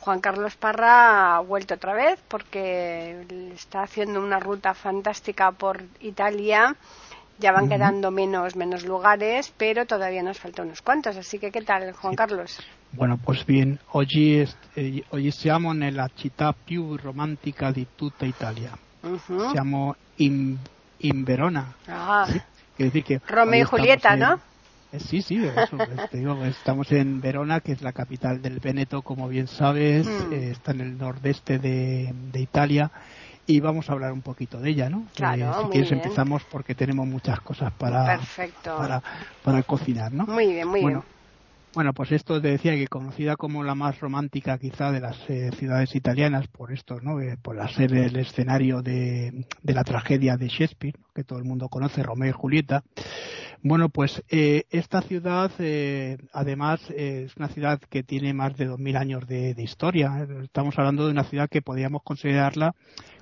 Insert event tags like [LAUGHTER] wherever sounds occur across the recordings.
Juan Carlos Parra ha vuelto otra vez porque está haciendo una ruta fantástica por Italia. Ya van quedando menos, menos lugares, pero todavía nos faltan unos cuantos. Así que, ¿qué tal, Juan Carlos? Bueno, pues bien, oggi, eh, oggi siamo nella città più romantica di tutta Italia. Ujú. Siamo in, in Verona. Ah, Quiere decir que Romeo y hoy Julieta, en- ¿no? Eh, Sí, sí, eso, te digo, estamos en Verona, que es la capital del Véneto, como bien sabes, Mm. eh, está en el nordeste de, de Italia y vamos a hablar un poquito de ella, ¿no? Claro, Eh, si muy quieres bien. empezamos porque tenemos muchas cosas para, Perfecto. para, para cocinar, ¿no? Muy bien, muy bueno, bien. bueno, pues esto te decía que conocida como la más romántica quizá de las eh, ciudades italianas por esto, ¿no? Eh, por ser el escenario de, de la tragedia de Shakespeare, ¿no? que todo el mundo conoce, Romeo y Julieta. Bueno, pues eh, esta ciudad, eh, además, es una ciudad que tiene más de 2.000 años de, de historia. Estamos hablando de una ciudad que podríamos considerarla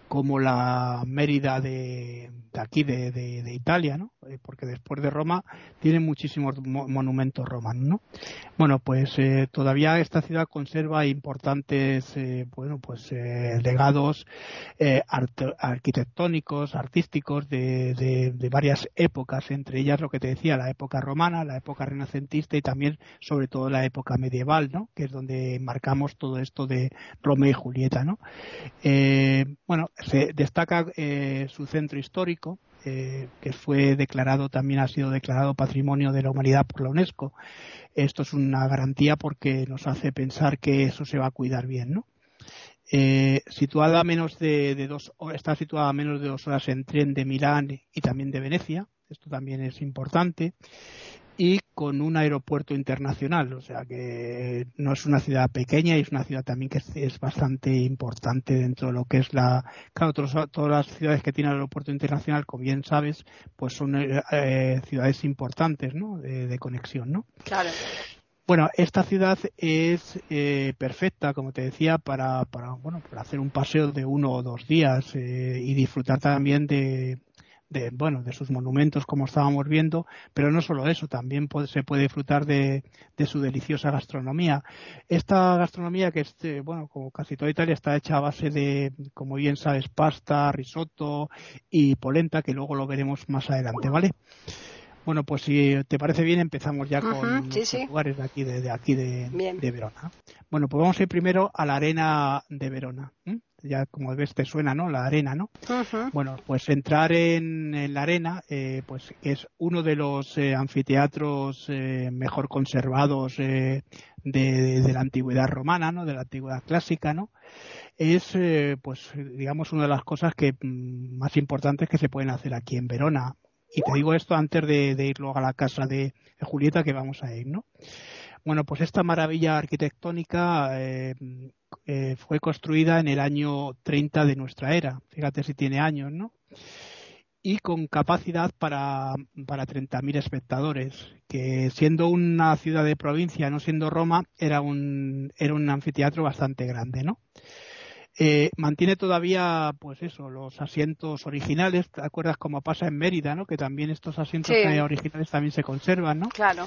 como la Mérida de, aquí, de, Italia, ¿no? Eh, Porque después de Roma tiene muchísimos mo- monumentos romanos, ¿no? Bueno, pues eh, todavía esta ciudad conserva importantes, eh, bueno, pues eh, legados eh, arte- arquitectónicos, artísticos de varias épocas, entre ellas lo que te decía, la época romana, la época renacentista y también, sobre todo, la época medieval, ¿no? Que es donde marcamos todo esto de Romeo y Julieta, ¿no? Eh, bueno, se destaca eh, su centro histórico, eh, que fue declarado, también ha sido declarado Patrimonio de la Humanidad por la UNESCO. Esto es una garantía porque nos hace pensar que eso se va a cuidar bien, ¿no? Eh, situada a menos de, de dos está situada a menos de dos horas en tren de Milán y también de Venecia. Esto también es importante. Y con un aeropuerto internacional, o sea que no es una ciudad pequeña y es una ciudad también que es, bastante importante dentro de lo que es la. Claro, todos- todas las ciudades que tienen aeropuerto internacional, como bien sabes, pues son eh, eh, ciudades importantes, ¿no? De, de conexión, ¿no? Claro. Bueno, esta ciudad es eh, perfecta, como te decía, para, para, bueno, para hacer un paseo de uno o dos días eh, y disfrutar también de, de, bueno, de sus monumentos, como estábamos viendo, pero no solo eso, también puede- se puede disfrutar de, de su deliciosa gastronomía. Esta gastronomía que es, eh, bueno, como casi toda Italia, está hecha a base de, como bien sabes, pasta, risotto y polenta, que luego lo veremos más adelante, ¿vale? Bueno, pues si te parece bien, empezamos ya con sí, sí. lugares de aquí, de, de aquí de, de Verona. Bueno, pues vamos a ir primero a la arena de Verona. Ya como ves te suena, ¿no? La arena, ¿no? Bueno, pues entrar en, en la arena, eh, pues es uno de los eh, anfiteatros eh, mejor conservados eh, de, de la antigüedad romana, ¿no? De la antigüedad clásica, ¿no? Es, eh, pues, digamos, una de las cosas que mm, más importantes que se pueden hacer aquí en Verona. Y te digo esto antes de, de ir luego a la casa de, de Julieta que vamos a ir, ¿no? Bueno, pues esta maravilla arquitectónica eh, eh, fue construida en el año 30 de nuestra era. Fíjate si tiene años, ¿no? Y con capacidad para, para 30.000 espectadores, que siendo una ciudad de provincia, no siendo Roma, era un, era un anfiteatro bastante grande, ¿no? Eh, mantiene todavía, pues eso, los asientos originales. ¿Te acuerdas cómo pasa en Mérida, no? Que también estos asientos Sí. eh, originales también se conservan, ¿no? Claro.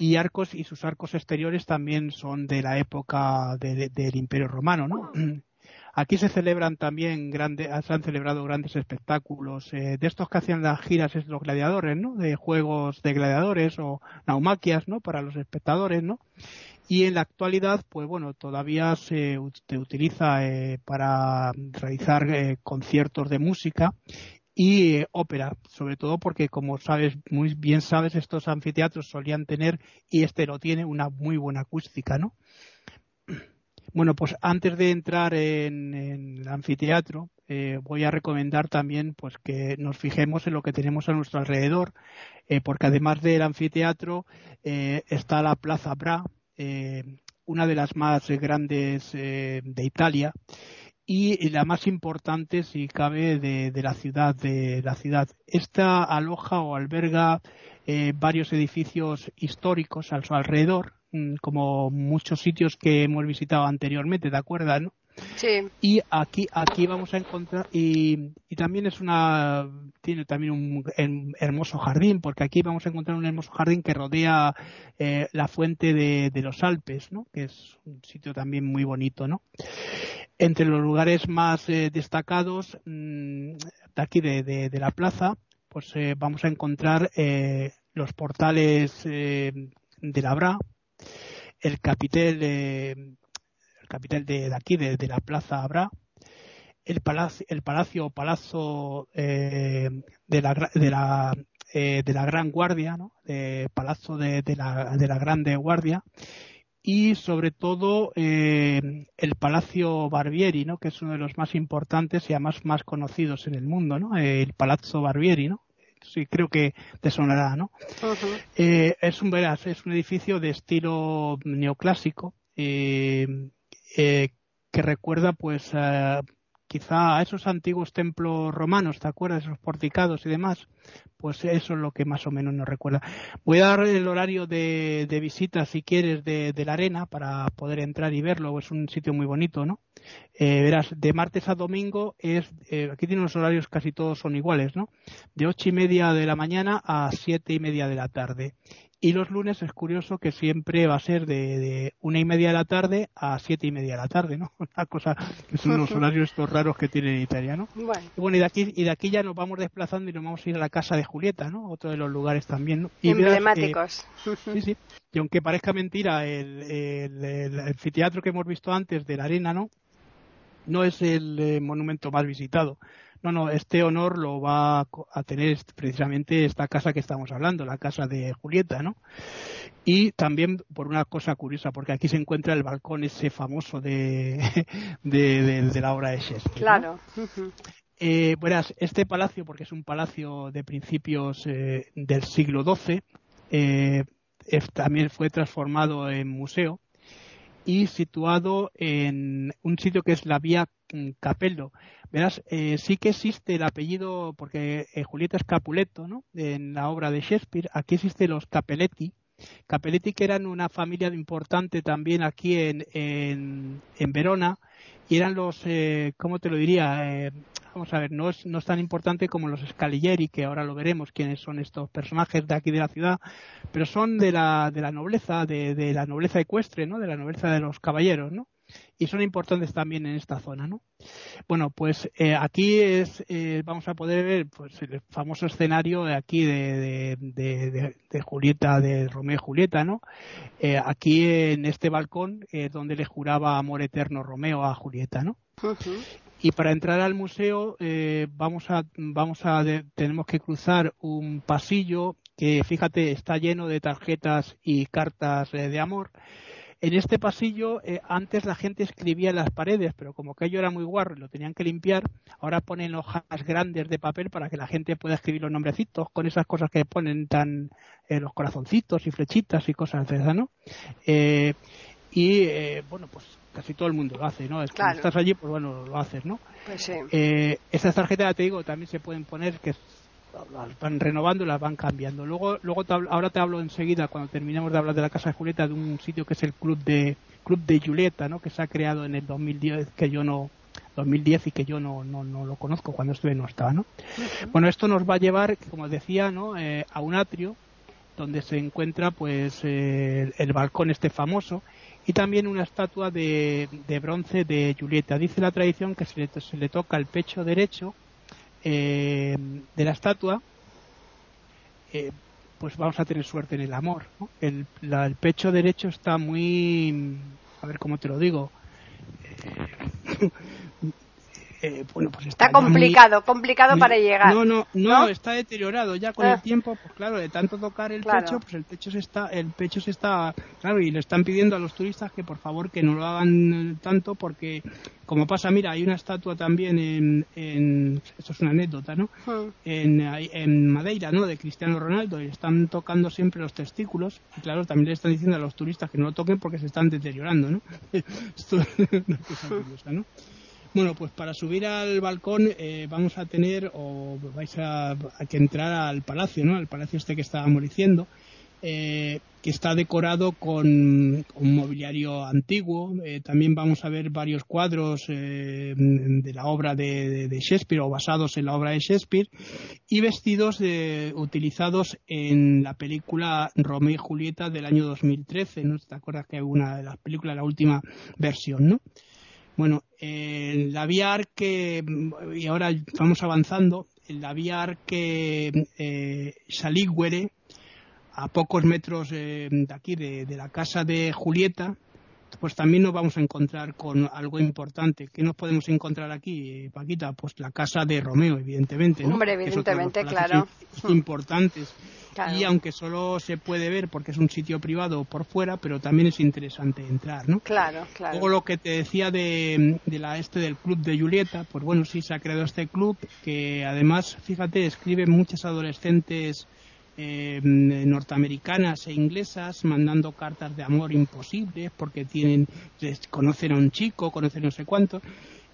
Y arcos y sus arcos exteriores también son de la época de- de- del Imperio Romano, ¿no? [CLEARS THROAT] Aquí se celebran también grandes, se han celebrado grandes espectáculos eh, de estos que hacían las giras es los gladiadores, ¿no? De juegos de gladiadores o naumaquias, ¿no? Para los espectadores, ¿no? Y en la actualidad, pues bueno, todavía se utiliza eh, para realizar eh, conciertos de música y eh, ópera, sobre todo porque como sabes, muy bien sabes, estos anfiteatros solían tener, y este lo tiene, una muy buena acústica, ¿no? [CLEARS THROAT] Bueno, pues antes de entrar en, el anfiteatro, eh, voy a recomendar también pues que nos fijemos en lo que tenemos a nuestro alrededor, eh, porque además del anfiteatro está la Plaza Bra, una de las más grandes de Italia y la más importante, si cabe, de, la ciudad. De la ciudad. Esta aloja o alberga varios edificios históricos a su alrededor, mm, como muchos sitios que hemos visitado anteriormente, ¿de acuerdo? ¿no? Sí. Y aquí, aquí vamos a encontrar, y, y también es una, tiene también un hermoso jardín, porque aquí vamos a encontrar un hermoso jardín que rodea eh, la fuente de, de, los Alpes, ¿no? Que es un sitio también muy bonito, ¿no? Entre los lugares más eh, destacados mmm, de aquí de, la plaza, pues eh, vamos a encontrar eh, los portales eh, de la Bra, el capitel eh, capital de, aquí, de, la Plaza Abra, el palacio, el palacio o palazzo de, la, de, la, de la Gran Guardia, ¿no? de palazzo de, la, de la Grande Guardia, y sobre todo eh, el Palacio Barbieri, ¿no? que es uno de los más importantes y además más conocidos en el mundo, ¿no? el Palazzo Barbieri, ¿no? sí creo que te sonará, ¿no? Uh -huh. eh, es un verás, es un edificio de estilo neoclásico eh, eh, que recuerda pues uh, quizá a esos antiguos templos romanos, ¿te acuerdas? Esos porticados y demás. Pues eso es lo que más o menos nos recuerda. Voy a dar el horario de, de visita, si quieres, de, la arena para poder entrar y verlo. Es un sitio muy bonito, ¿no? Eh, verás, de martes a domingo es, eh, aquí tiene los horarios casi todos son iguales, ¿no? De ocho y media de la mañana a siete y media de la tarde. Y los lunes es curioso que siempre va a ser de, de, una y media de la tarde a siete y media de la tarde, ¿no? [LAUGHS] Una cosa que son los [LAUGHS] horarios estos raros que tiene en Italia, ¿no? Bueno. Y bueno, y de aquí, y de aquí ya nos vamos desplazando y nos vamos a ir a la casa de Julieta, ¿no? Otro de los lugares también, ¿no? Y Emblemáticos. Verás, eh, [LAUGHS] sí, sí. Y aunque parezca mentira, el, el, el, anfiteatro que hemos visto antes de la arena, ¿no? No es el eh, monumento más visitado. No, no, este honor lo va a tener precisamente esta casa que estamos hablando, la casa de Julieta, ¿no? Y también por una cosa curiosa, porque aquí se encuentra el balcón ese famoso de, [LAUGHS] de, de, de la obra de Shakespeare. Claro. ¿no? [LAUGHS] Eh, verás, este palacio, porque es un palacio de principios eh, del siglo XII, eh, también fue transformado en museo y situado en un sitio que es la vía Capello. Verás, eh, sí que existe el apellido, porque eh, Julieta es Capuleto, ¿no? En la obra de Shakespeare, aquí existe los Capelletti. Capelletti que eran una familia importante también aquí en, en, en Verona y eran los, eh, ¿cómo te lo diría? Eh, vamos a ver, no es, no es tan importante como los Scaligieri, que ahora lo veremos quiénes son estos personajes de aquí de la ciudad, pero son de la, de la nobleza, de, de la nobleza ecuestre, ¿no? De la nobleza de los caballeros, ¿no? Y son importantes también en esta zona, ¿no? Bueno, pues eh, aquí es, eh, vamos a poder ver pues, el famoso escenario de aquí de, de, de, de, Julieta, de Romeo y Julieta, ¿no? Eh, aquí en este balcón donde le juraba amor eterno Romeo a Julieta, ¿no? Uh -huh. Y para entrar al museo vamos a, vamos a, tenemos que cruzar un pasillo que, fíjate, está lleno de tarjetas y cartas de amor en este pasillo, eh, antes la gente escribía en las paredes, pero como aquello era muy guarro y lo tenían que limpiar, ahora ponen hojas grandes de papel para que la gente pueda escribir los nombrecitos con esas cosas que ponen tan eh, los corazoncitos y flechitas y cosas de esas, ¿no? Eh, y eh, bueno, pues casi todo el mundo lo hace, ¿no? Es claro. estás allí, pues bueno, lo haces, ¿no? Pues sí. Eh, estas tarjetas, te digo, también se pueden poner que las van renovando y las van cambiando. Luego, luego te hablo, ahora te hablo enseguida, cuando terminemos de hablar de la Casa de Julieta, de un sitio que es el Club de Club de Julieta, ¿no? que se ha creado en el 2010, que yo no 2010 y que yo no, no, no lo conozco, cuando estuve no estaba, ¿no? Uh -huh. Bueno, esto nos va a llevar, como decía, ¿no? Eh, a un atrio donde se encuentra pues eh, el, el balcón este famoso y también una estatua de, de bronce de Julieta. Dice la tradición que se le, se le toca el pecho derecho eh, de la estatua, eh, pues vamos a tener suerte en el amor. El, la, el, pecho derecho está muy, a ver cómo te lo digo, eh, eh, bueno, pues está, complicado, complicado para llegar. No, no, no, está deteriorado ya con el ah. tiempo, pues claro, de tanto tocar el pecho, pues el pecho se está, el pecho se está, claro, y le están pidiendo a los turistas que por favor que no lo hagan tanto porque como pasa, mira, hay una estatua también en, en esto es una anécdota, ¿no? Ah. En, en Madeira, ¿no? De Cristiano Ronaldo y están tocando siempre los testículos y claro, también le están diciendo a los turistas que no lo toquen porque se están deteriorando, ¿no? [LAUGHS] esto es una cosa curiosa, ¿no? Bueno, pues para subir al balcón eh, vamos a tener, o vais a, que entrar al palacio, ¿no? Al palacio este que estábamos diciendo, eh, que está decorado con un mobiliario antiguo. Eh, también vamos a ver varios cuadros de la obra de, Shakespeare o basados en la obra de Shakespeare y vestidos utilizados en la película Romeo y Julieta del año 2013. ¿no? ¿Te acuerdas que una de las películas, la última versión, ¿no? Bueno, en la vía Arque, y ahora vamos avanzando, en la vía Arque eh, Salíguere, a pocos metros eh, de aquí, de, la casa de Julieta, pues también nos vamos a encontrar con algo importante. ¿Qué nos podemos encontrar aquí, Paquita? Pues la casa de Romeo, evidentemente. ¿no? Hombre, evidentemente, claro. Importantes. Y aunque solo se puede ver porque es un sitio privado por fuera, pero también es interesante entrar, ¿no? Claro, claro. Luego lo que te decía de, la este del club de Julieta, pues bueno, sí se ha creado este club que además, fíjate, escribe muchas adolescentes eh, norteamericanas e inglesas mandando cartas de amor imposibles porque tienen conocen a un chico, conocen no sé cuánto.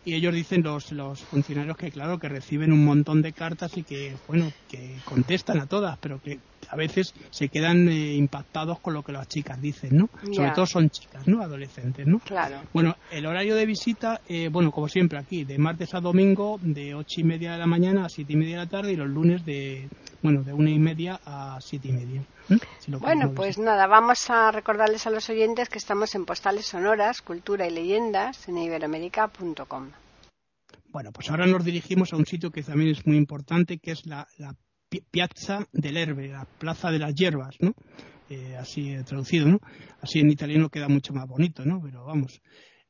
Y ellos dicen los, los funcionarios que claro que reciben un montón de cartas y que bueno que contestan a todas pero que a veces se quedan eh, impactados con lo que las chicas dicen no sobre todo son chicas no adolescentes no claro. Bueno el horario de visita eh, bueno como siempre aquí de martes a domingo de ocho y media de la mañana a siete y media de la tarde y los lunes de bueno de una y media a siete y media bueno, pues nada, vamos a recordarles a los oyentes que estamos en Postales Sonoras, Cultura y Leyendas en iberoamérica.com. Bueno, pues ahora nos dirigimos a un sitio que también es muy importante, que es la, Piazza del Herbe, la Plaza de las Hierbas, ¿no? Eh, así traducido, ¿no? Así en italiano queda mucho más bonito, ¿no? Pero vamos.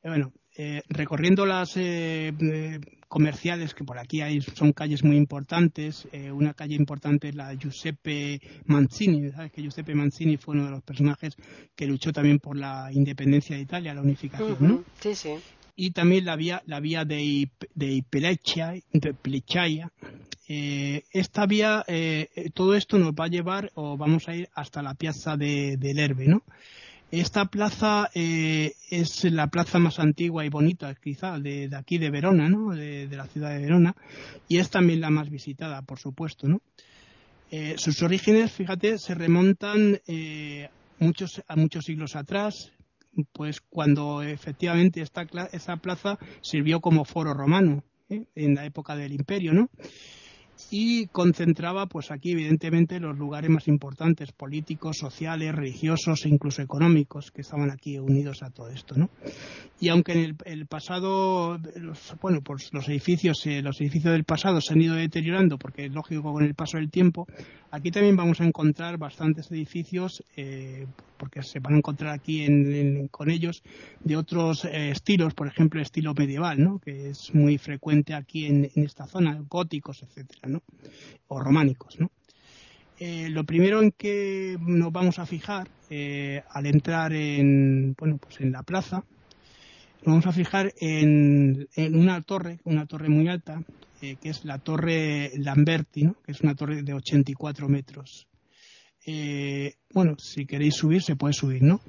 Eh, bueno, eh, recorriendo las comerciales que por aquí hay son calles muy importantes. Eh, una calle importante es la Giuseppe Mancini. ¿Sabes que Giuseppe Mancini fue uno de los personajes que luchó también por la independencia de Italia, la unificación, ¿no? Sí, sí. Y también la vía, la vía de, de de eh, esta vía, eh, todo esto nos va a llevar, o vamos a ir hasta la piazza de, del Herbe, ¿no? Esta plaza eh, es la plaza más antigua y bonita, quizá, de, aquí de Verona, ¿no? De, la ciudad de Verona, y es también la más visitada, por supuesto, ¿no? Eh, sus orígenes, fíjate, se remontan eh, muchos, a muchos siglos atrás, pues cuando efectivamente esta, esa plaza sirvió como foro romano, en la época del imperio, ¿no? Y concentraba pues aquí evidentemente los lugares más importantes políticos, sociales, religiosos e incluso económicos que estaban aquí unidos a todo esto, ¿no? Y aunque en el, pasado los, bueno, pues los edificios eh, los edificios del pasado se han ido deteriorando porque es lógico con el paso del tiempo, aquí también vamos a encontrar bastantes edificios eh, porque se van a encontrar aquí con ellos de otros eh, estilos, por ejemplo, estilo medieval, ¿no? que es muy frecuente aquí en, esta zona, góticos, etcétera, ¿no? o románicos. ¿no? Eh, lo primero en que nos vamos a fijar eh, al entrar en, bueno, pues en la plaza, nos vamos a fijar en, una torre, una torre muy alta, que es la torre Lamberti, que es una torre de 84 metros. Eh, bueno, si queréis subir, se puede subir, ¿no?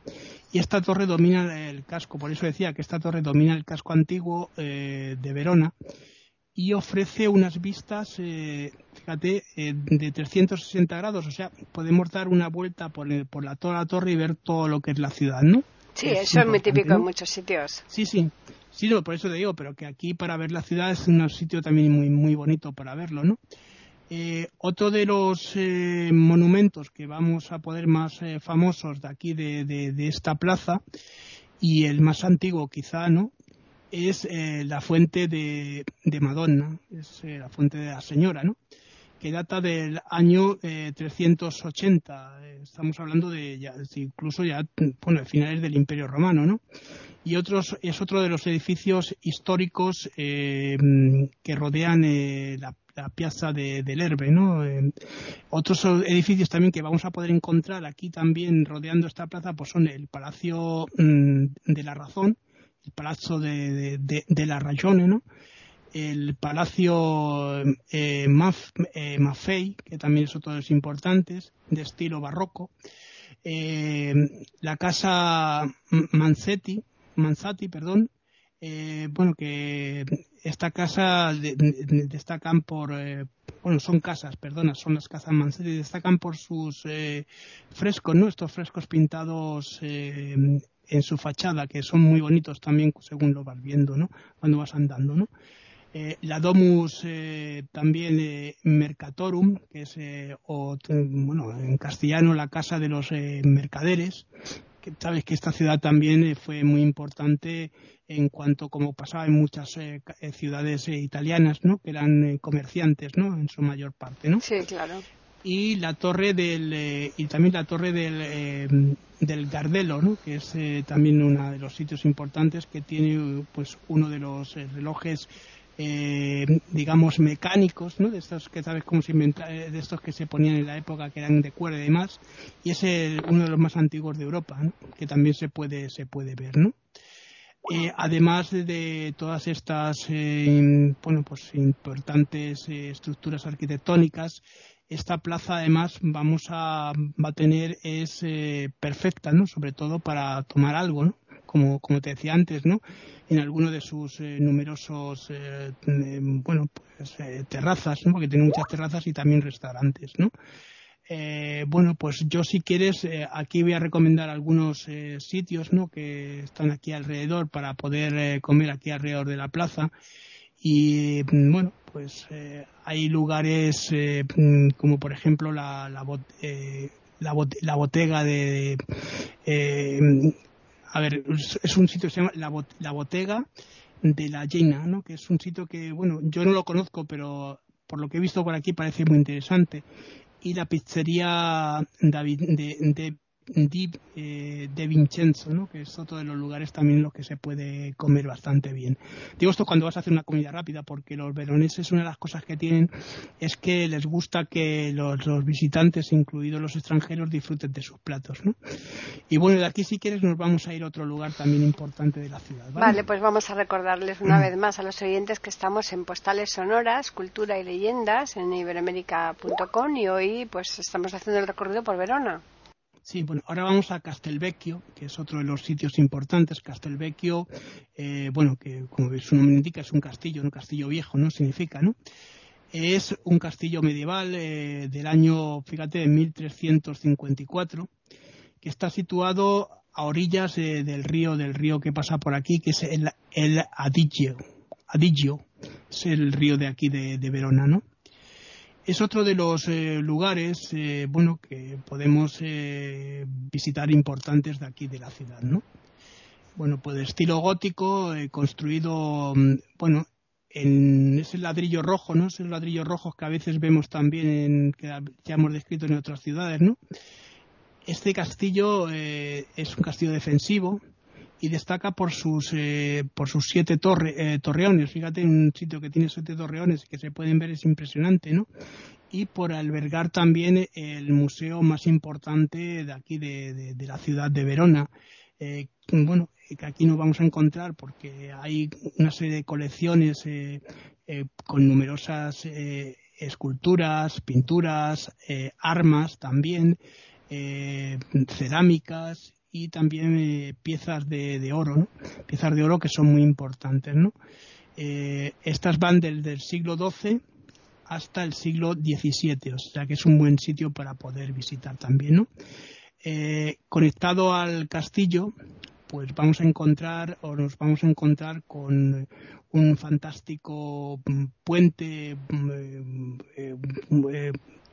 Y esta torre domina el casco, por eso decía que esta torre domina el casco antiguo eh, de Verona y ofrece unas vistas, eh, fíjate, de 360 grados, o sea, podemos dar una vuelta por, por la, toda la torre y ver todo lo que es la ciudad, ¿no? Sí, eso es muy típico en muchos sitios. Sí, sí. Sí, no, por eso te digo, pero que aquí para ver la ciudad es un sitio también muy, muy bonito para verlo, ¿no? Eh, otro de los eh, monumentos que vamos a poder más eh, famosos de aquí de, esta plaza y el más antiguo quizá no es la fuente de, Madonna, es la fuente de la señora, ¿no? que data del año 380. Estamos hablando de ya, incluso ya, bueno, de finales del Imperio Romano, ¿no? Y otros es otro de los edificios históricos eh, que rodean eh, la, piazza de, del Herbe, ¿no? otros edificios también que vamos a poder encontrar aquí también rodeando esta plaza, pues son el Palacio mm, de la Razón, el Palazzo de, de, la Ragione, ¿no? el Palacio eh, Maffei, que también es otro de los importantes, de estilo barroco, eh, la casa Manzetti, Manzati, perdón, eh, bueno, que esta casa destacan por, eh, bueno, son casas, perdona, son las casas Manzetti, destacan por sus eh, frescos, ¿no? Estos frescos pintados en su fachada, que son muy bonitos también según lo vas viendo, ¿no? Cuando vas andando, ¿no? la Domus también Mercatorum, que es, bueno, en castellano la casa de los mercaderes, sabes que esta ciudad también eh, fue muy importante en cuanto como pasaba en muchas eh, eh, ciudades italianas, ¿no? Que eran comerciantes, ¿no? En su mayor parte, ¿no? Sí, claro. Y la torre del y también la torre del del Gardelo, ¿no? Que es también uno de los sitios importantes que tiene pues uno de los relojes eh, digamos, mecánicos, ¿no? De estos que sabes cómo se inventa, eh, de estos que se ponían en la época que eran de cuerda y demás, y es uno de los más antiguos de Europa, Que también se puede, se puede ver, ¿no? Eh, además de todas estas, bueno, pues importantes estructuras arquitectónicas, esta plaza además vamos a, va a tener es perfecta, ¿no? Sobre todo para tomar algo, ¿no? Como, como te decía antes, ¿no? en alguno de sus eh, numerosos eh, bueno pues eh, terrazas ¿no? porque tiene muchas terrazas y también restaurantes no bueno pues yo si quieres aquí voy a recomendar algunos sitios no que están aquí alrededor para poder comer aquí alrededor de la plaza y bueno pues hay lugares como por ejemplo la la, la, botega de, a ver, es un sitio que se llama La, la Botega de la Llena, ¿no? Que es un sitio que, bueno, yo no lo conozco, pero por lo que he visto por aquí parece muy interesante. Y la pizzería David, de, de Di, eh, de Vincenzo, ¿no? que es otro de los lugares también en los que se puede comer bastante bien. Digo esto cuando vas a hacer una comida rápida, porque los veroneses una de las cosas que tienen es que les gusta que los, visitantes, incluidos los extranjeros, disfruten de sus platos. ¿no? Y bueno, de aquí si quieres nos vamos a ir a otro lugar también importante de la ciudad. Vale, pues vamos a recordarles una vez más a los oyentes que estamos en Postales Sonoras, Cultura y Leyendas en iberoamérica.com y hoy pues estamos haciendo el recorrido por Verona. Sí, bueno, ahora vamos a Castelvecchio, que es otro de los sitios importantes. Castelvecchio, eh, bueno, que como su nombre indica es un castillo, un castillo viejo, ¿no? Significa, ¿no? Es un castillo medieval eh, del año, fíjate, de 1354, que está situado a orillas eh, del río, del río que pasa por aquí, que es el, el Adigio. Adigio es el río de aquí de, de Verona, ¿no? Es otro de los eh, lugares eh, bueno que podemos eh, visitar importantes de aquí de la ciudad no bueno pues de estilo gótico construido mm, bueno en ese ladrillo rojo no esos ladrillos rojos que a veces vemos también que ya hemos descrito en otras ciudades este castillo es un castillo defensivo y destaca por sus eh, por sus siete torre, eh, torreones. Fíjate, un sitio que tiene siete torreones que se pueden ver es impresionante, ¿no? Y por albergar también el museo más importante de aquí de, de, la ciudad de Verona. Eh, bueno, que aquí nos vamos a encontrar porque hay una serie de colecciones con numerosas esculturas, pinturas, armas también, cerámicas y también eh, piezas de, oro, ¿no? piezas de oro que son muy importantes. ¿no? Eh, estas van del, del siglo XII hasta el siglo XVII, o sea que es un buen sitio para poder visitar también. Eh, conectado al castillo, pues vamos a encontrar o nos vamos a encontrar con un fantástico puente,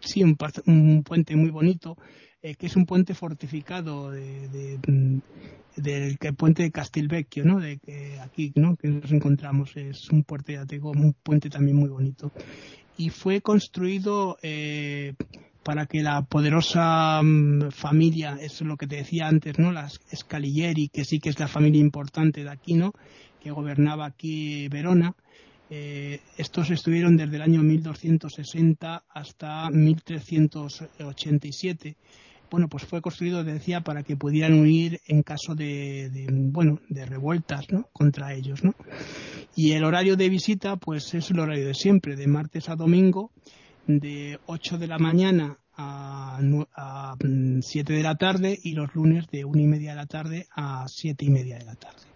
sí, un puente muy bonito eh, que es un puente fortificado de, mm, del puente de Castilvecchio, ¿no? De que aquí, ¿no? Que nos encontramos es un puente, ya un puente también muy bonito y fue construido eh, para que la poderosa mm, familia, eso es lo que te decía antes, ¿no? Las Scaligieri, que sí que es la familia importante de aquí, ¿no? Que gobernaba aquí Verona. Eh, estos estuvieron desde el año 1260 hasta 1387 bueno, pues fue construido, decía, para que pudieran huir en caso de, bueno, de revueltas, ¿no? Contra ellos, ¿no? Y el horario de visita, pues es el horario de siempre, de martes a domingo, de 8 de la mañana a, a 7 de la tarde y los lunes de 1 y media de la tarde a 7 y media de la tarde.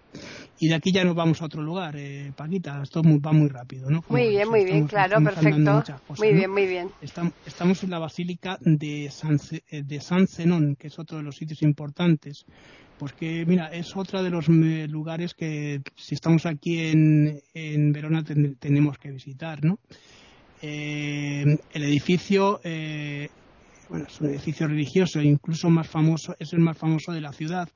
Y de aquí ya nos vamos a otro lugar, eh, Paquita. Esto va muy rápido, ¿no? muy bien, muy bien, claro, perfecto. muy bien, muy bien. Estamos, en la Basílica de San, eh, de San Zenón, que es otro de los sitios importantes. Porque, mira, es otro de los lugares que, si estamos aquí en, en Verona, tenemos que visitar, ¿no? Eh, el edificio eh, bueno, es un edificio religioso, incluso más famoso, es el más famoso de la ciudad.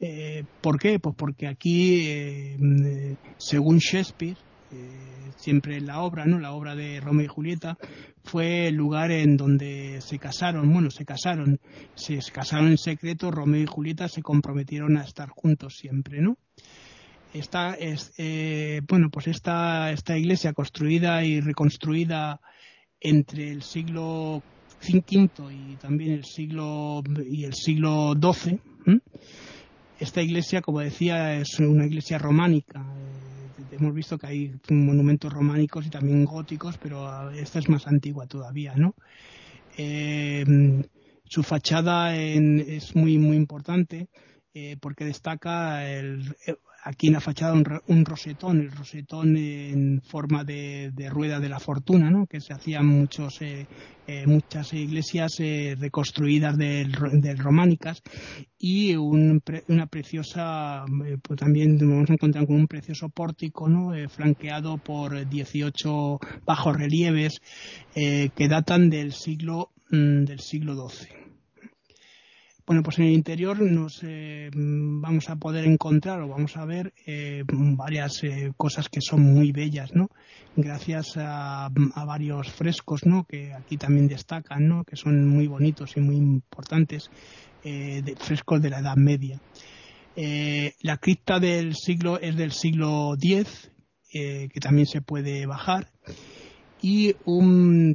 Eh, ¿Por qué? Pues porque aquí, eh, según Shakespeare, eh, siempre la obra, ¿no? La obra de Romeo y Julieta fue el lugar en donde se casaron, bueno, se casaron, se, casaron en secreto, Romeo y Julieta se comprometieron a estar juntos siempre, ¿no? Esta es, bueno, pues esta, esta iglesia construida y reconstruida entre el siglo V y también el siglo y el siglo XII esta iglesia, como decía, es una iglesia románica. Eh, hemos visto que hay monumentos románicos y también góticos, pero esta es más antigua todavía, ¿no? Eh, su fachada es muy muy importante eh, porque destaca el, aquí en la fachada un, rosetón, el rosetón en forma de, rueda de la fortuna, ¿no? que se hacían muchos, eh, eh, muchas iglesias eh, reconstruidas del, románicas y una preciosa, pues también vamos a encontrar con un precioso pórtico ¿no? flanqueado por 18 bajos relieves que datan del siglo, mm, del siglo XII. Bueno, pues en el interior nos eh, vamos a poder encontrar o vamos a ver eh, varias eh, cosas que son muy bellas, ¿no? Gracias a, varios frescos, ¿no? Que aquí también destacan, ¿no? Que son muy bonitos y muy importantes, de, frescos de la Edad Media. la cripta del siglo es del siglo X, que también se puede bajar y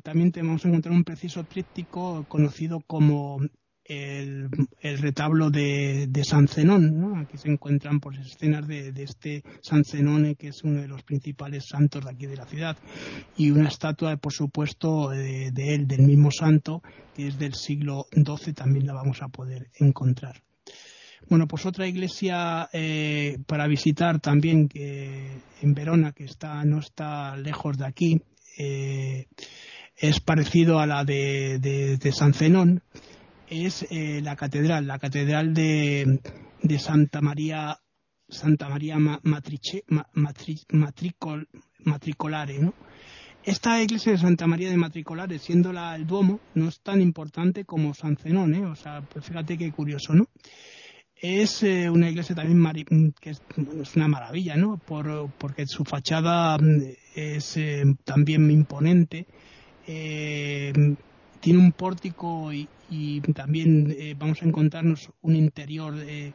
también tenemos a encontrar un precioso tríptico conocido como el, retablo de, San Zenón. Aquí se encuentran pues, escenas de, este San Zenón, que es uno de los principales santos de aquí de la ciudad, y una estatua, por supuesto, de, él, del mismo santo, que es del siglo XII, también la vamos a poder encontrar. Bueno, pues otra iglesia eh, para visitar también que en Verona, que está no está lejos de aquí, eh, es parecido a la de, de San Zenón es eh, la catedral, la catedral de, de Santa María Santa María Matrice, Matricolare, ¿no? Esta iglesia de Santa María de Matricolare, siendo la, el Duomo, no es tan importante como San Zenón, ¿eh? O sea, pues fíjate qué curioso, ¿no? Es eh, una iglesia también que es, es, una maravilla, ¿no? Por, porque su fachada mm, es eh, también imponente. Eh, tiene un pórtico y, también eh, vamos a encontrarnos un interior eh,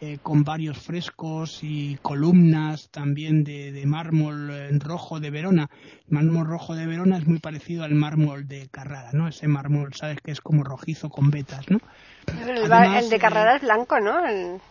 eh, con varios frescos y columnas también de, mármol rojo de Verona. El mármol rojo de Verona es muy parecido al mármol de Carrara, ¿no? Ese mármol, sabes que es como rojizo con vetas, ¿no? el, de Carrara es blanco, ¿no?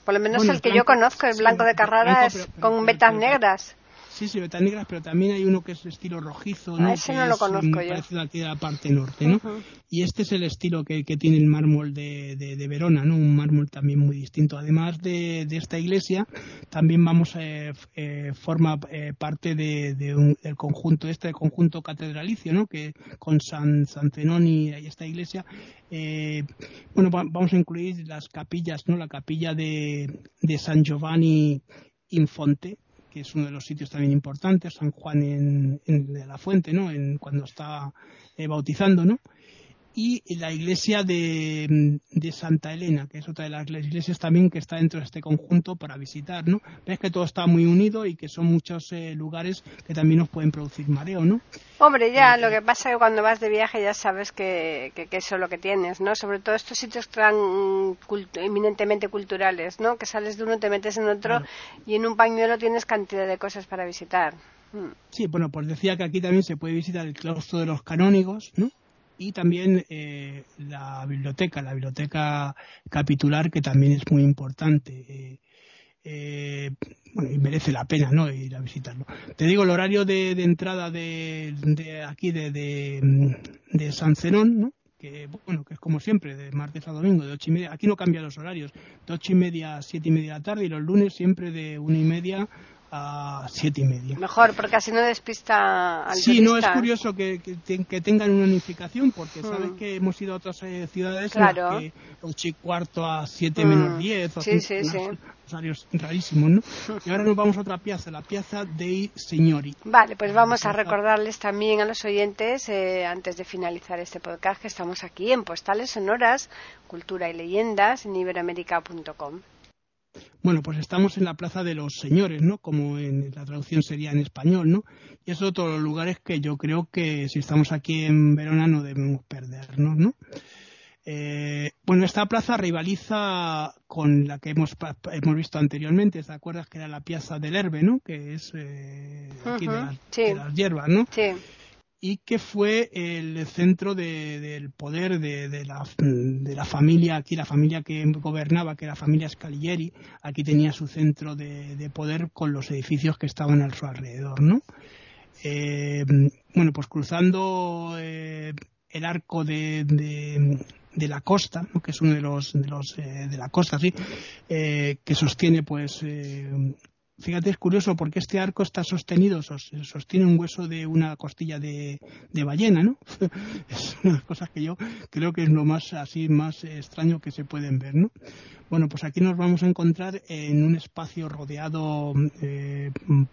por lo menos el que yo conozco, el blanco de Carrara es con vetas negras. Sí, sí, vetas negras, pero también hay uno que es estilo rojizo, ¿no? Ah, ese no lo conozco yo. Parecido aquí de la parte norte, ¿no? Y este es el estilo que, tiene el mármol de, de, Verona, ¿no? Un mármol también muy distinto. Además de, de esta iglesia, también vamos a eh, eh forma eh, parte de, del conjunto, este conjunto catedralicio, ¿no? Que con San, San Zenón y esta iglesia, eh, bueno, vamos a incluir las capillas, ¿no? La capilla de, de San Giovanni Infonte, que es uno de los sitios también importantes, San Juan en, la Fuente, ¿no? En, cuando está eh, bautizando, ¿no? Y la iglesia de, Santa Elena, que es otra de las iglesias también que está dentro de este conjunto para visitar, ¿no? Ves que todo está muy unido y que son muchos eh, lugares que también nos pueden producir mareo, ¿no? Hombre, ya, lo que pasa es que cuando vas de viaje ya sabes que, que, eso es lo que tienes, ¿no? Sobre todo estos sitios tan eminentemente culturales, ¿no? Que sales de uno, te metes en otro y en un pañuelo tienes cantidad de cosas para visitar. Mm. Sí, bueno, pues decía que aquí también se puede visitar el claustro de los canónigos, ¿no? Y también eh, la biblioteca, la biblioteca capitular, que también es muy importante. Eh, eh, bueno, y merece la pena ¿no? ir a visitarlo. Te digo el horario de, entrada de, aquí de, de, San Zenón, ¿no? que bueno que es como siempre de martes a domingo de ocho y media aquí no cambian los horarios de ocho y media a siete y media de la tarde y los lunes siempre de una y media a siete y media. Mejor, porque así no despista al Sí, no es curioso que, que, tengan una unificación, porque mm. sabes que hemos ido a otras eh, ciudades claro. en que ocho y cuarto a siete menos mm. diez, o sí, sí, sí. rarísimos, ¿no? Y ahora nos vamos a otra piazza, la piazza dei Signori. Vale, pues vamos a recordarles también a los oyentes, eh, antes de finalizar este podcast, que estamos aquí en Postales Sonoras, Cultura y Leyendas, en iberoamérica.com. Bueno, pues estamos en la Plaza de los Señores, ¿no? Como en la traducción sería en español, ¿no? Y es otro de los lugares que yo creo que si estamos aquí en Verona no debemos perdernos, ¿no? Eh, bueno, esta plaza rivaliza con la que hemos, hemos visto anteriormente, ¿te acuerdas que era la Piazza del Herbe, ¿no? Que es eh, aquí de, las, hierbas, ¿no? Sí y que fue el centro del poder de, la, de, la, familia, aquí la familia que gobernaba, que era la familia Scalieri, aquí tenía su centro de, poder con los edificios que estaban a su alrededor, ¿no? Eh, bueno, pues cruzando eh, el arco de, la costa, que es uno de los de, los, eh, de la costa, sí, que sostiene pues Fíjate, es curioso porque este arco está sostenido, sostiene un hueso de una costilla de, ballena, ¿no? [LAUGHS] es una de las cosas que yo creo que es lo más así más extraño que se pueden ver, ¿no? Bueno, pues aquí nos vamos a encontrar en un espacio rodeado eh,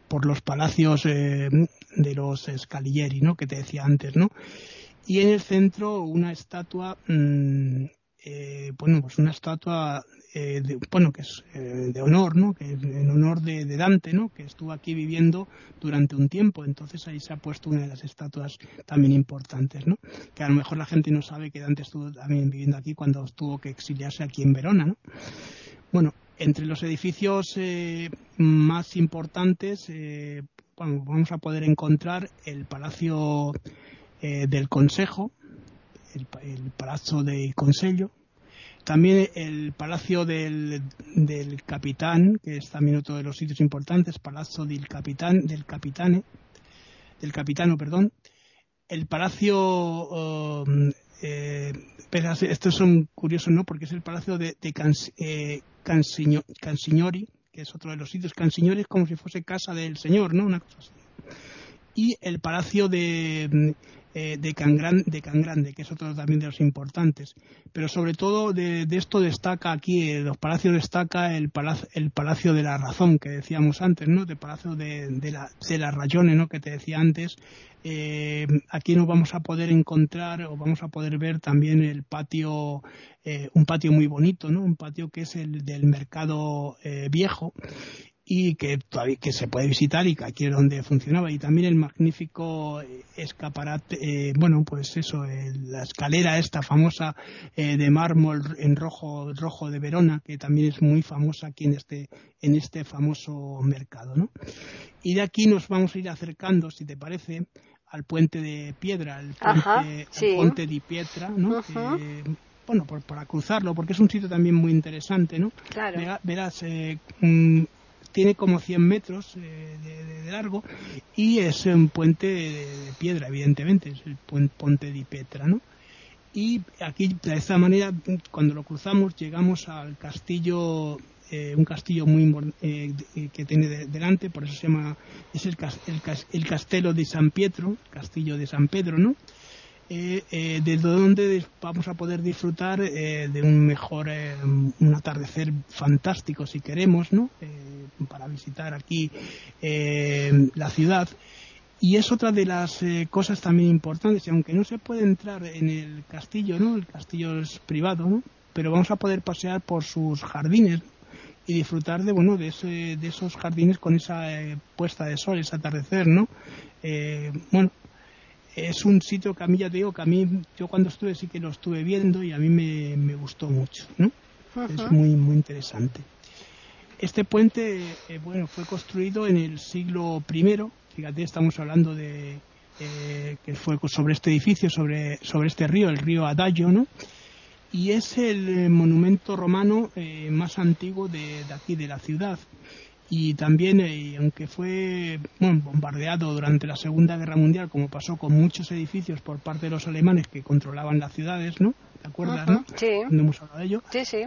por los palacios eh, de los Scalieri, ¿no? Que te decía antes, ¿no? Y en el centro una estatua mm, eh, bueno, pues una estatua eh, de, bueno, que es eh, de honor, ¿no? Que en honor de, Dante, ¿no? Que estuvo aquí viviendo durante un tiempo. Entonces ahí se ha puesto una de las estatuas también importantes, ¿no? Que a lo mejor la gente no sabe que Dante estuvo también viviendo aquí cuando tuvo que exiliarse aquí en Verona, ¿no? Bueno, entre los edificios eh, más importantes, bueno, vamos a poder encontrar el Palacio del Consejo, el, el Palazzo del Consello, también el Palacio del, Capitán, que es también otro de los sitios importantes, Palazzo del Capitán, del Capitane, del Capitano, perdón. El Palacio, um, eh, estos son curiosos, ¿no? Porque es el Palacio de, eh, Cansignori, que es otro de los sitios. Cansignori es como si fuese casa del señor, ¿no? Una cosa así. Y el Palacio de eh, de, Can de Grande, que es otro también de los importantes. Pero sobre todo de, esto destaca aquí, eh, los palacios destaca el palacio, el palacio de la Razón, que decíamos antes, ¿no? De Palacio de, la, de la Rayone, ¿no? Que te decía antes. Eh, aquí nos vamos a poder encontrar o vamos a poder ver también el patio, un patio muy bonito, ¿no? Un patio que es el del mercado viejo y que todavía que se puede visitar y que aquí es donde funcionaba y también el magnífico eh, escaparate eh, bueno pues eso la escalera esta famosa eh, de mármol en rojo rojo de Verona que también es muy famosa aquí en este en este famoso mercado ¿no? y de aquí nos vamos a ir acercando si te parece al puente de piedra el puente, de Pietra ¿no? bueno, para cruzarlo, porque es un sitio también muy interesante, ¿no? Claro. Verás, mm, tiene como 100 metros eh, de, largo y es un puente de, piedra, evidentemente, es el puente de Petra, ¿no? Y aquí, de esta manera, cuando lo cruzamos, llegamos al castillo, eh, un castillo muy eh, que tiene delante, por eso se llama, es el, el, el Castelo de San Pietro, Castillo de San Pedro, ¿no? eh, eh, desde donde vamos a poder disfrutar eh, de un mejor eh, un atardecer fantástico si queremos no para visitar aquí la ciudad y es otra de las eh, cosas también importantes, y aunque no se puede entrar en el castillo, ¿no? El castillo es privado, ¿no? Pero vamos a poder pasear por sus jardines y disfrutar de, bueno, de, ese, de esos jardines con esa eh, puesta de sol, ese atardecer, ¿no? Eh, bueno, es un sitio que a mí ya te digo que a mí, yo cuando estuve sí que lo estuve viendo y a mí me, me gustó mucho, ¿no? Es muy, muy interesante. Este puente, bueno, fue construido en el siglo I, Fíjate, estamos hablando de eh, que fue sobre este edificio, sobre, sobre este río, el río Adagio, ¿no? Y es el eh, monumento romano eh, más antiguo de, aquí, de la ciudad. Y también, aunque fue bombardeado durante la Segunda Guerra Mundial, como pasó con muchos edificios por parte de los alemanes que controlaban las ciudades, ¿no? ¿Te acuerdas, no? Sí. hemos hablado de ello. Sí, sí.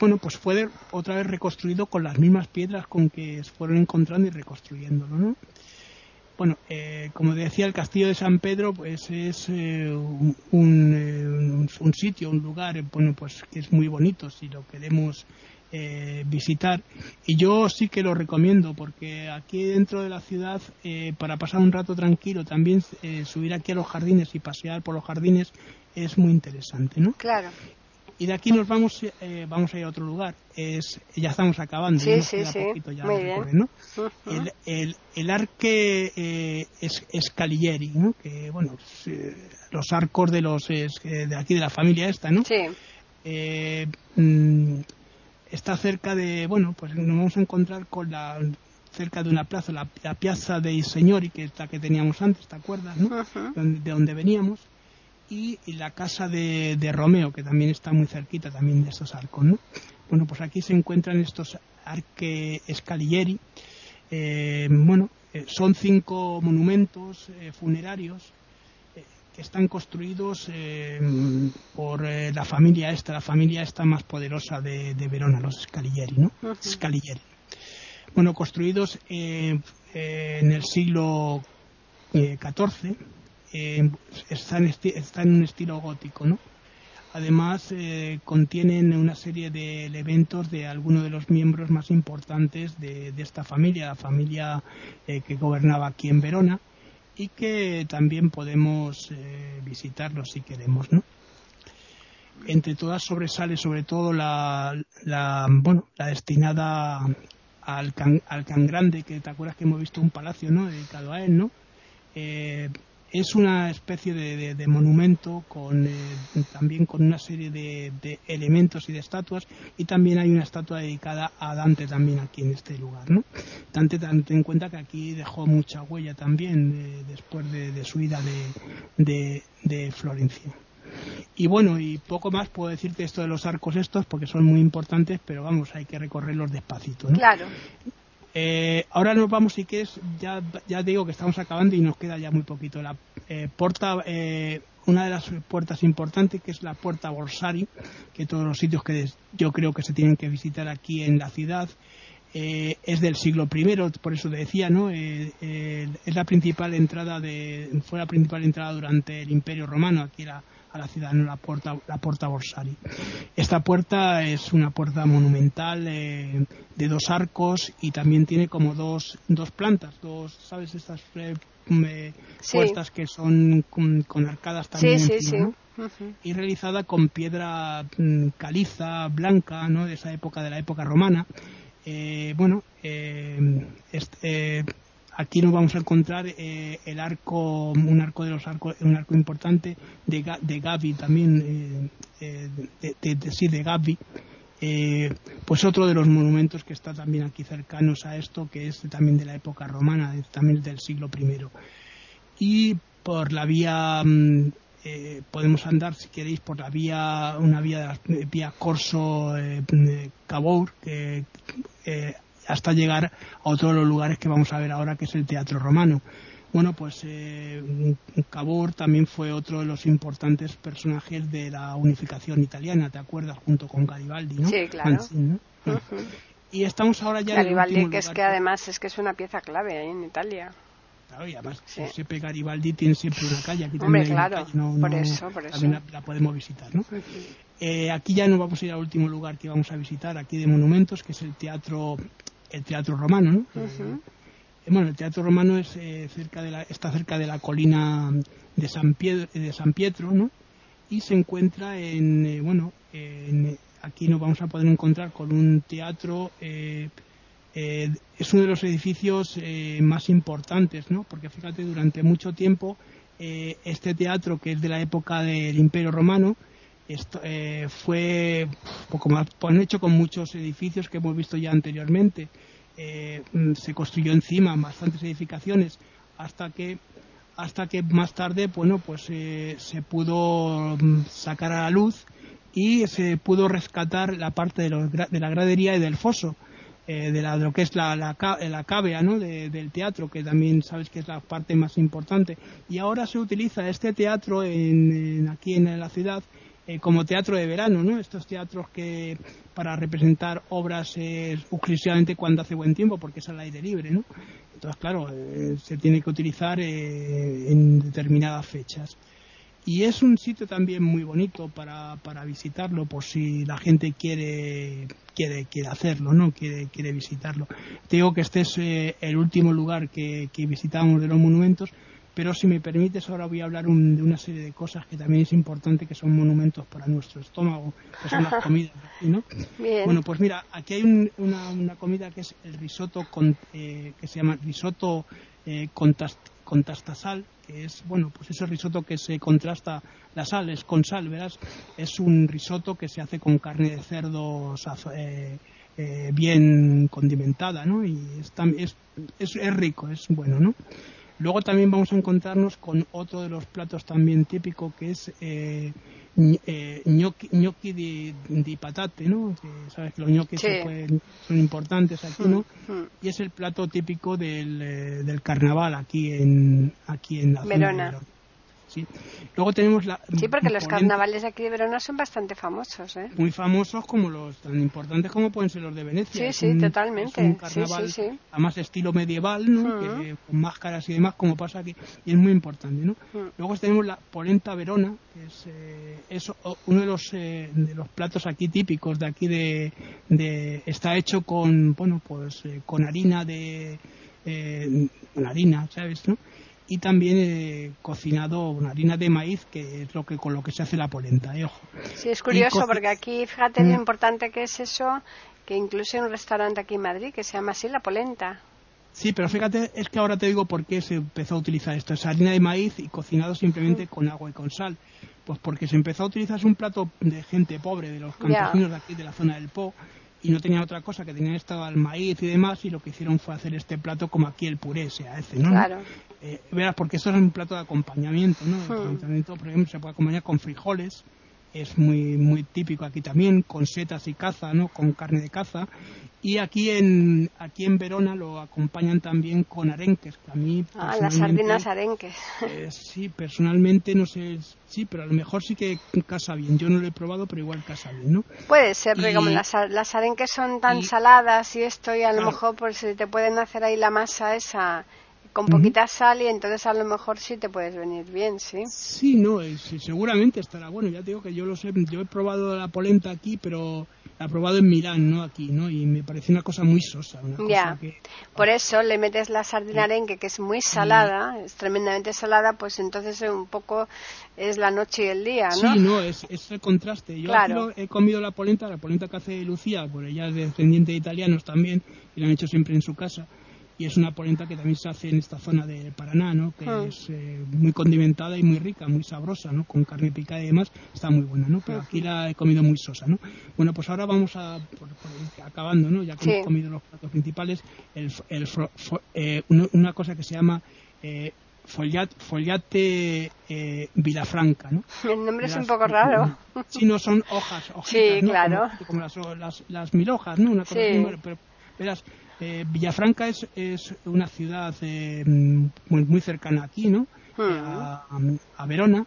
bueno, pues fue otra vez reconstruido con las mismas piedras con que se fueron encontrando y reconstruyéndolo, ¿no? Bueno, eh, como decía, el castillo de San Pedro pues es eh, un, eh, un, sitio, un lugar, bueno, pues que es muy bonito si lo queremos visitar. Y yo sí que lo recomiendo porque aquí dentro de la ciudad, para pasar un rato tranquilo, también subir aquí a los jardines y pasear por los jardines es muy interesante, ¿no? Claro y de aquí nos vamos eh, vamos a ir a otro lugar es ya estamos acabando sí, sí, sí. ya Muy bien. ¿no? el, el, el, arque eh, es, Escalieri ¿no? que bueno eh, los arcos de los de aquí de la familia esta no sí mm, está cerca de bueno pues nos vamos a encontrar con la cerca de una plaza la, la piazza dei Señori que esta que teníamos antes te acuerdas no de donde veníamos y, la casa de, Romeo, que también está muy cerquita también de estos arcos, ¿no? Bueno, pues aquí se encuentran estos arque escalieri. Eh, bueno, eh, son cinco monumentos eh, funerarios que están construidos por la familia esta, la familia esta más poderosa de, Verona, los Scalieri, ¿no? Scalieri. Bueno, construidos en el siglo XIV eh, está, en un estilo gótico, ¿no? Además, eh, contienen una serie de elementos de algunos de los miembros más importantes de, esta familia, la familia eh, que gobernaba aquí en Verona, y que también podemos eh, visitarlos si queremos, ¿no? Entre todas sobresale sobre todo la, bueno, la destinada al can, al can Grande, que te acuerdas que hemos visto un palacio, ¿no? Dedicado a él, ¿no? Es una especie de, monumento con, eh, también con una serie de, elementos y de estatuas y también hay una estatua dedicada a Dante también aquí en este lugar ¿no? Dante ten en cuenta que aquí dejó mucha huella también eh, después de, su ida de, Florencia y bueno, y poco más puedo decirte esto de los arcos estos porque son muy importantes, pero vamos, hay que recorrerlos despacito. ¿no? Claro. Eh, ahora nos vamos, si quieres, ya, ya digo que estamos acabando y nos queda ya muy poquito. La eh, puerta, eh, una de las puertas importantes, que es la puerta Borsari, que todos los sitios que yo creo que se tienen que visitar aquí en la ciudad, es del siglo I, por eso decía, ¿no? es la principal entrada de, fue la principal entrada durante el Imperio Romano, aquí era a la ciudad, la puerta, la puerta Borsari. Esta puerta es una puerta monumental eh, de dos arcos y también tiene como dos, dos plantas, dos, ¿sabes? Estas eh, puertas que son con, arcadas también. Y realizada con piedra mm, caliza, blanca, ¿no? De esa época, de la época romana. Eh, bueno, este, Aquí nos vamos a encontrar eh, el arco, un arco de los arcos, un arco importante de, de Gavi también, eh, eh, de, sí, de Gavi. pues otro de los monumentos que está también aquí cercanos a esto, que es también de la época romana, también del siglo I. Y por la vía mm, podemos andar si queréis por la vía una vía vía Corso Cabour que hasta llegar a otro de los lugares que vamos a ver ahora, que es el Teatro Romano. Bueno, pues eh, Cavour también fue otro de los importantes personajes de la unificación italiana, ¿te acuerdas? Junto con Garibaldi, ¿no? Sí, claro. Y estamos ahora ya Garibaldi, en que es que además es que es una pieza clave ahí en Italia. Claro, y además siempre Garibaldi tiene siempre una calle. Aquí Hombre, claro, por eso, por eso. La, la, podemos visitar, ¿no? Eh, aquí ya nos vamos a ir al último lugar que vamos a visitar, aquí de monumentos, que es el Teatro el teatro romano, ¿no? bueno, el Teatro Romano es, cerca de la, está cerca de la colina de San, Pietro, de San Pietro, ¿no? Y se encuentra en, bueno, aquí nos vamos a poder encontrar con un teatro es uno de los edificios más importantes, ¿no? Porque fíjate, durante mucho tiempo este teatro, que es de la época del Imperio Romano, eh, fue, pues, como han hecho con muchos edificios que hemos visto ya anteriormente, eh, mm, se construyó encima bastantes edificaciones hasta que hasta que más tarde bueno pues eh, se pudo mm, sacar a la luz y se pudo rescatar la parte de, la gradería y del foso de, la, lo que es la, la, cavea ¿no? del teatro, que también sabes que es la parte más importante. Y ahora se utiliza este teatro en, aquí en la ciudad eh, como teatro de verano, ¿no? Estos teatros que para representar obras exclusivamente cuando hace buen tiempo, porque es al aire libre, ¿no? Entonces, claro, eh, se tiene que utilizar eh, en determinadas fechas. Y es un sitio también muy bonito para, para visitarlo, por si la gente quiere, quiere, quiere hacerlo, ¿no? Quiere, quiere visitarlo. Te digo que este es el último lugar que, que visitamos de los monumentos, pero si me permites, ahora voy a hablar de una serie de cosas que también es importante, que son monumentos para nuestro estómago, que son las [LAUGHS] comidas. ¿no? Bueno, pues mira, aquí hay una, comida que es el risotto, con, eh, que se llama risotto eh, con, tastasal, que es, bueno, pues ese risotto que se contrasta la sal, es con sal, verás, es un risotto que se hace con carne de cerdo eh, eh, bien condimentada, ¿no? Y es, es, es rico, es bueno, ¿no? Luego también vamos a encontrarnos con otro de los platos también típico que es eh, eh gnocchi, de, patate, ¿no? sabes que los gnocchi son importantes aquí, ¿no? Mm, mm. Y es el plato típico del, eh, del carnaval aquí en aquí en la Verona. Zona ¿sí? Luego tenemos la... Sí, porque los carnavales aquí de Verona son bastante famosos, ¿eh? Muy famosos como los, tan importantes como pueden ser los de Venecia. Sí, sí, totalmente. un carnaval, sí, además estilo medieval, ¿no? con máscaras y demás, como pasa aquí, y es muy importante, ¿no? Luego tenemos la polenta Verona, que es, eh, uno de los, eh, de los platos aquí típicos de aquí de, de está hecho con, bueno, pues eh, con harina de, con harina, ¿sabes, no? Y también he cocinado una harina de maíz que es lo que con lo que se hace la polenta ¿eh? ojo sí es curioso porque aquí fíjate lo mm. importante que es eso que incluso en un restaurante aquí en Madrid que se llama así la polenta sí pero fíjate es que ahora te digo por qué se empezó a utilizar esto es harina de maíz y cocinado simplemente mm. con agua y con sal pues porque se empezó a utilizar es un plato de gente pobre de los campesinos de aquí de la zona del Po y no tenían otra cosa que tenían estado el maíz y demás y lo que hicieron fue hacer este plato como aquí el puré se hace, ¿no? Claro. Eh, verás, porque esto es un plato de acompañamiento, ¿no? El hmm. acompañamiento, por ejemplo, se puede acompañar con frijoles, es muy muy típico aquí también, con setas y caza, ¿no? Con carne de caza. Y aquí en aquí en Verona lo acompañan también con arenques, que a mí Ah, las sardinas arenques. Eh, sí, personalmente no sé, sí, pero a lo mejor sí que casa bien. Yo no lo he probado, pero igual casa bien, ¿no? Puede ser, porque como las, las arenques son tan saladas y esto, y a lo mejor pues te pueden hacer ahí la masa esa con poquita sal y entonces a lo mejor sí te puedes venir bien, ¿sí? Sí, no, seguramente estará bueno. Ya te digo que yo lo sé, yo he probado la polenta aquí, pero la he probado en Milán, no aquí, ¿no? Y me parece una cosa muy sosa. ya, por eso le metes la sardina arenque, que es muy salada, es tremendamente salada, pues entonces un poco es la noche y el día, ¿no? Sí, no, es, es el contraste. Yo claro. he comido la polenta, la polenta que hace Lucía, por ella es descendiente de italianos también, y la han hecho siempre en su casa y es una polenta que también se hace en esta zona de Paraná, ¿no? Que ah. es eh, muy condimentada y muy rica, muy sabrosa, ¿no? Con carne picada y demás, está muy buena, ¿no? Pero aquí la he comido muy sosa, ¿no? Bueno, pues ahora vamos a, acabando, ¿no? Ya que hemos comido los platos principales, el, el eh, una cosa que se llama eh, Follate eh, Vilafranca, ¿no? [LAUGHS] El nombre es un poco raro. Sí, no son hojas, [LAUGHS] hojitas, sí, claro. Como, las, las, las, mil hojas, ¿no? Una cosa así, pero verás, eh, Villafranca es, es, una ciudad eh, muy, muy, cercana aquí, ¿no? Hmm. A, Verona.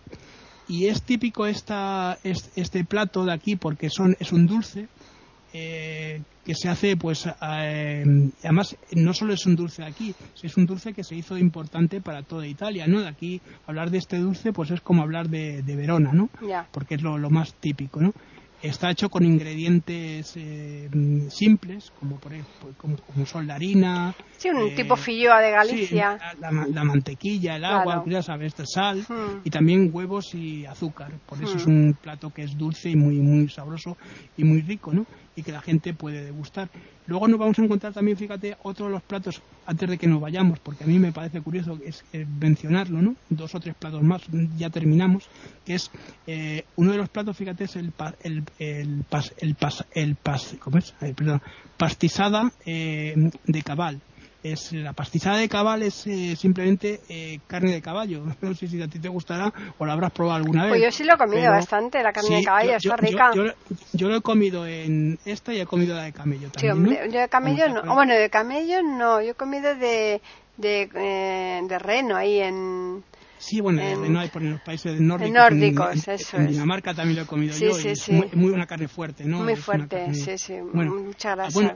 Y es típico esta, este plato de aquí porque son, es un dulce eh, que se hace, pues, además no solo es un dulce de aquí, es un dulce que se hizo importante para toda Italia, ¿no? De aquí hablar de este dulce, pues es como hablar de, Verona, ¿no? Porque es lo, lo, más típico, ¿no? Está hecho con ingredientes eh, simples, como por ejemplo, como, son la harina. Sí, un tipo filloa de Galicia. la, mantequilla, el agua, ya sabes, sal hmm. y también huevos y azúcar. Por eso es hmm. un plato que es dulce y muy, muy sabroso y muy rico, ¿no? Y que la gente puede degustar. Luego nos vamos a encontrar también, fíjate, otro de los platos antes de que nos vayamos, porque a mí me parece curioso es mencionarlo, ¿no? Dos o tres platos más, ya terminamos, que es eh, uno de los platos, fíjate, es el el el pas, el pas, el pas, ¿cómo es? perdón, pastizada eh, de cabal es la pastizada de cabal es eh, simplemente eh, carne de caballo. [LAUGHS] No sé si a ti te gustará o la habrás probado alguna vez. Pues yo sí lo he comido bastante, la carne de caballo, está rica. Yo, lo he comido en esta y he comido la de camello también. Sí, hombre, yo de camello no. Bueno, de camello no, yo he comido de, de, eh, de reno ahí en Sí, bueno, no hay por los países nórdicos. nórdicos, en, eso en, Dinamarca también lo he comido yo. Sí, es muy, muy, una carne fuerte, ¿no? Muy fuerte, sí, sí. Muchas gracias. Bueno,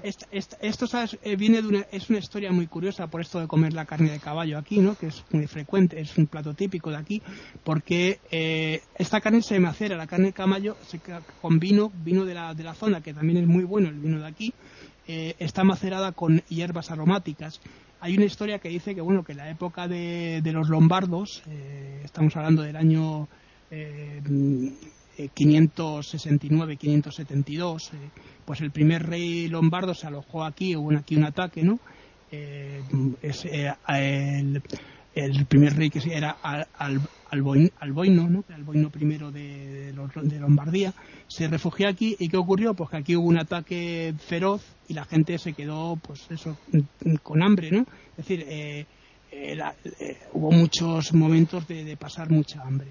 esto ¿sabes? Eh, viene de una, es una historia muy curiosa por esto de comer la carne de caballo aquí, ¿no? Que es muy frecuente, es un plato típico de aquí, porque eh, esta carne se macera, la carne de caballo, se, con vino, vino de la, de la zona, que también es muy bueno, el vino de aquí, eh, está macerada con hierbas aromáticas hay una historia que dice que bueno que en la época de, los lombardos, eh, estamos hablando del año 569-572, eh, eh, pues el primer rey lombardo se alojó aquí, hubo aquí un ataque, ¿no? es, el, el primer rey que era al, al, Alboino, ¿no? Alboino de, de, Lombardía, se refugió aquí y ¿qué ocurrió? Pues que aquí hubo un ataque feroz y la gente se quedó, pues eso, con hambre, ¿no? Es decir, eh, eh, eh, hubo muchos momentos de pasar mucha hambre.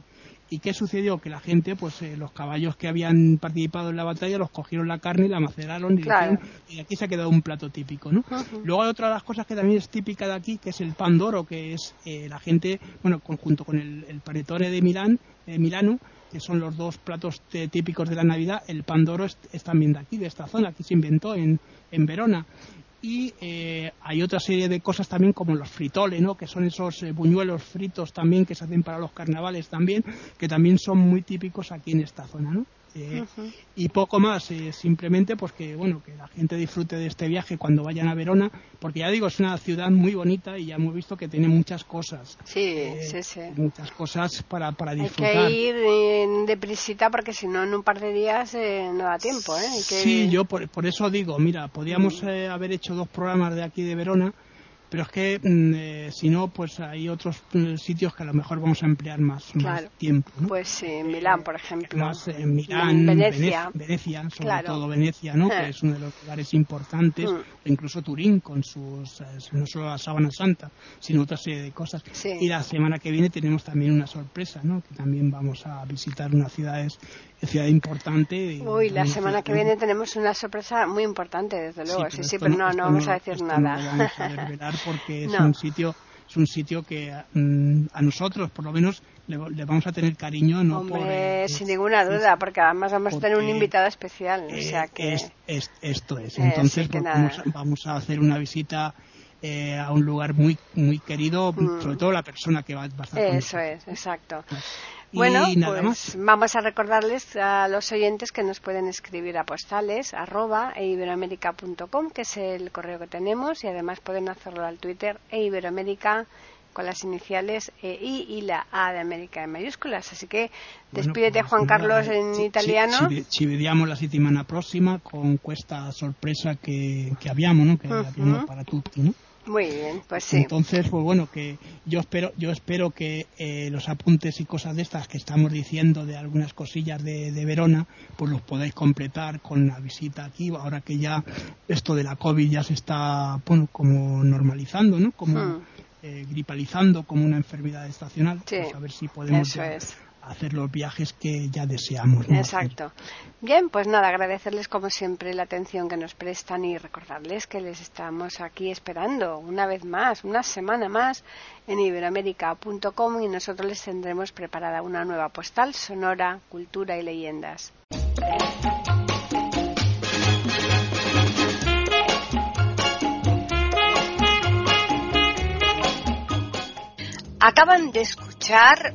¿Y qué sucedió? Que la gente, pues eh, los caballos que habían participado en la batalla, los cogieron la carne y la maceraron y, aquí se ha quedado un plato típico, ¿no? Luego hay otra de las cosas que también es típica de aquí, que es el pan doro, que es eh, la gente, bueno, junto con el, el panetone de Milán, eh, Milano, que son los dos platos típicos de la Navidad, el pan doro es, también de aquí, de esta zona, aquí se inventó en, en Verona y eh, hay otra serie de cosas también como los fritoles, ¿no? que son esos eh, buñuelos fritos también que se hacen para los carnavales también, que también son muy típicos aquí en esta zona. ¿no? Eh, y poco más, eh, simplemente pues que, bueno, que la gente disfrute de este viaje cuando vayan a Verona, porque ya digo, es una ciudad muy bonita y ya hemos visto que tiene muchas cosas. Sí, eh, sí, sí. Muchas cosas para, para disfrutar. Hay que ir deprisita porque si no en un par de días no da tiempo, ¿eh? Sí, yo por, por, eso digo, mira, podíamos haber hecho dos programas de aquí de Verona pero es que mm, eh, si no, pues hay otros mm, sitios que a lo mejor vamos a emplear más, tiempo. Pues en Milán, por ejemplo. Más en Milán, Venecia. Venecia, sobre todo Venecia, ¿no? que ah. es uno de los lugares importantes, mm. incluso Turín con sus, eh, no solo la sábana santa, sino otra serie de cosas. Y la semana que viene tenemos también una sorpresa, ¿no? que también vamos a visitar unas ciudades ciudad importante. Uy, la semana que viene tenemos una sorpresa muy importante, desde luego. Sí, sí, pero no, no vamos a [LAUGHS] decir nada. No vamos a desvelar porque es un sitio es un sitio que mm, a nosotros, por lo menos, le, vamos a tener cariño. No Hombre, sin ninguna duda, porque además vamos a tener un invitado especial. o sea que... Es, esto es. Eh, Entonces, vamos, a, hacer una visita eh, a un lugar muy muy querido, mm. sobre todo la persona que va, a estar Eso es, exacto. Bueno, pues vamos a recordarles a los oyentes que nos pueden escribir a postales arroba e que es el correo que tenemos, y además pueden hacerlo al Twitter e iberoamérica con las iniciales EI y la A de América en mayúsculas. Así que despídete, pues Juan Carlos, en italiano. Ci, vediamo la settimana prossima con questa sorpresa che abbiamo, no? che abbiamo para tutti. ¿no? Muy bien, pues sí. Entonces, pues bueno, que yo espero, yo espero que eh, los apuntes y cosas de estas que estamos diciendo de algunas cosillas de, Verona, pues los podáis completar con la visita aquí, ahora que ya esto de la COVID ya se está, bueno, como normalizando, ¿no? Como hmm. eh, gripalizando como una enfermedad estacional. Pues a ver si podemos hacer los viajes que ya deseamos. Exacto. Bien, pues nada, agradecerles como siempre la atención que nos prestan y recordarles que les estamos aquí esperando una vez más, una semana más en iberoamérica.com y nosotros les tendremos preparada una nueva postal sonora, cultura y leyendas. Acaban de escuchar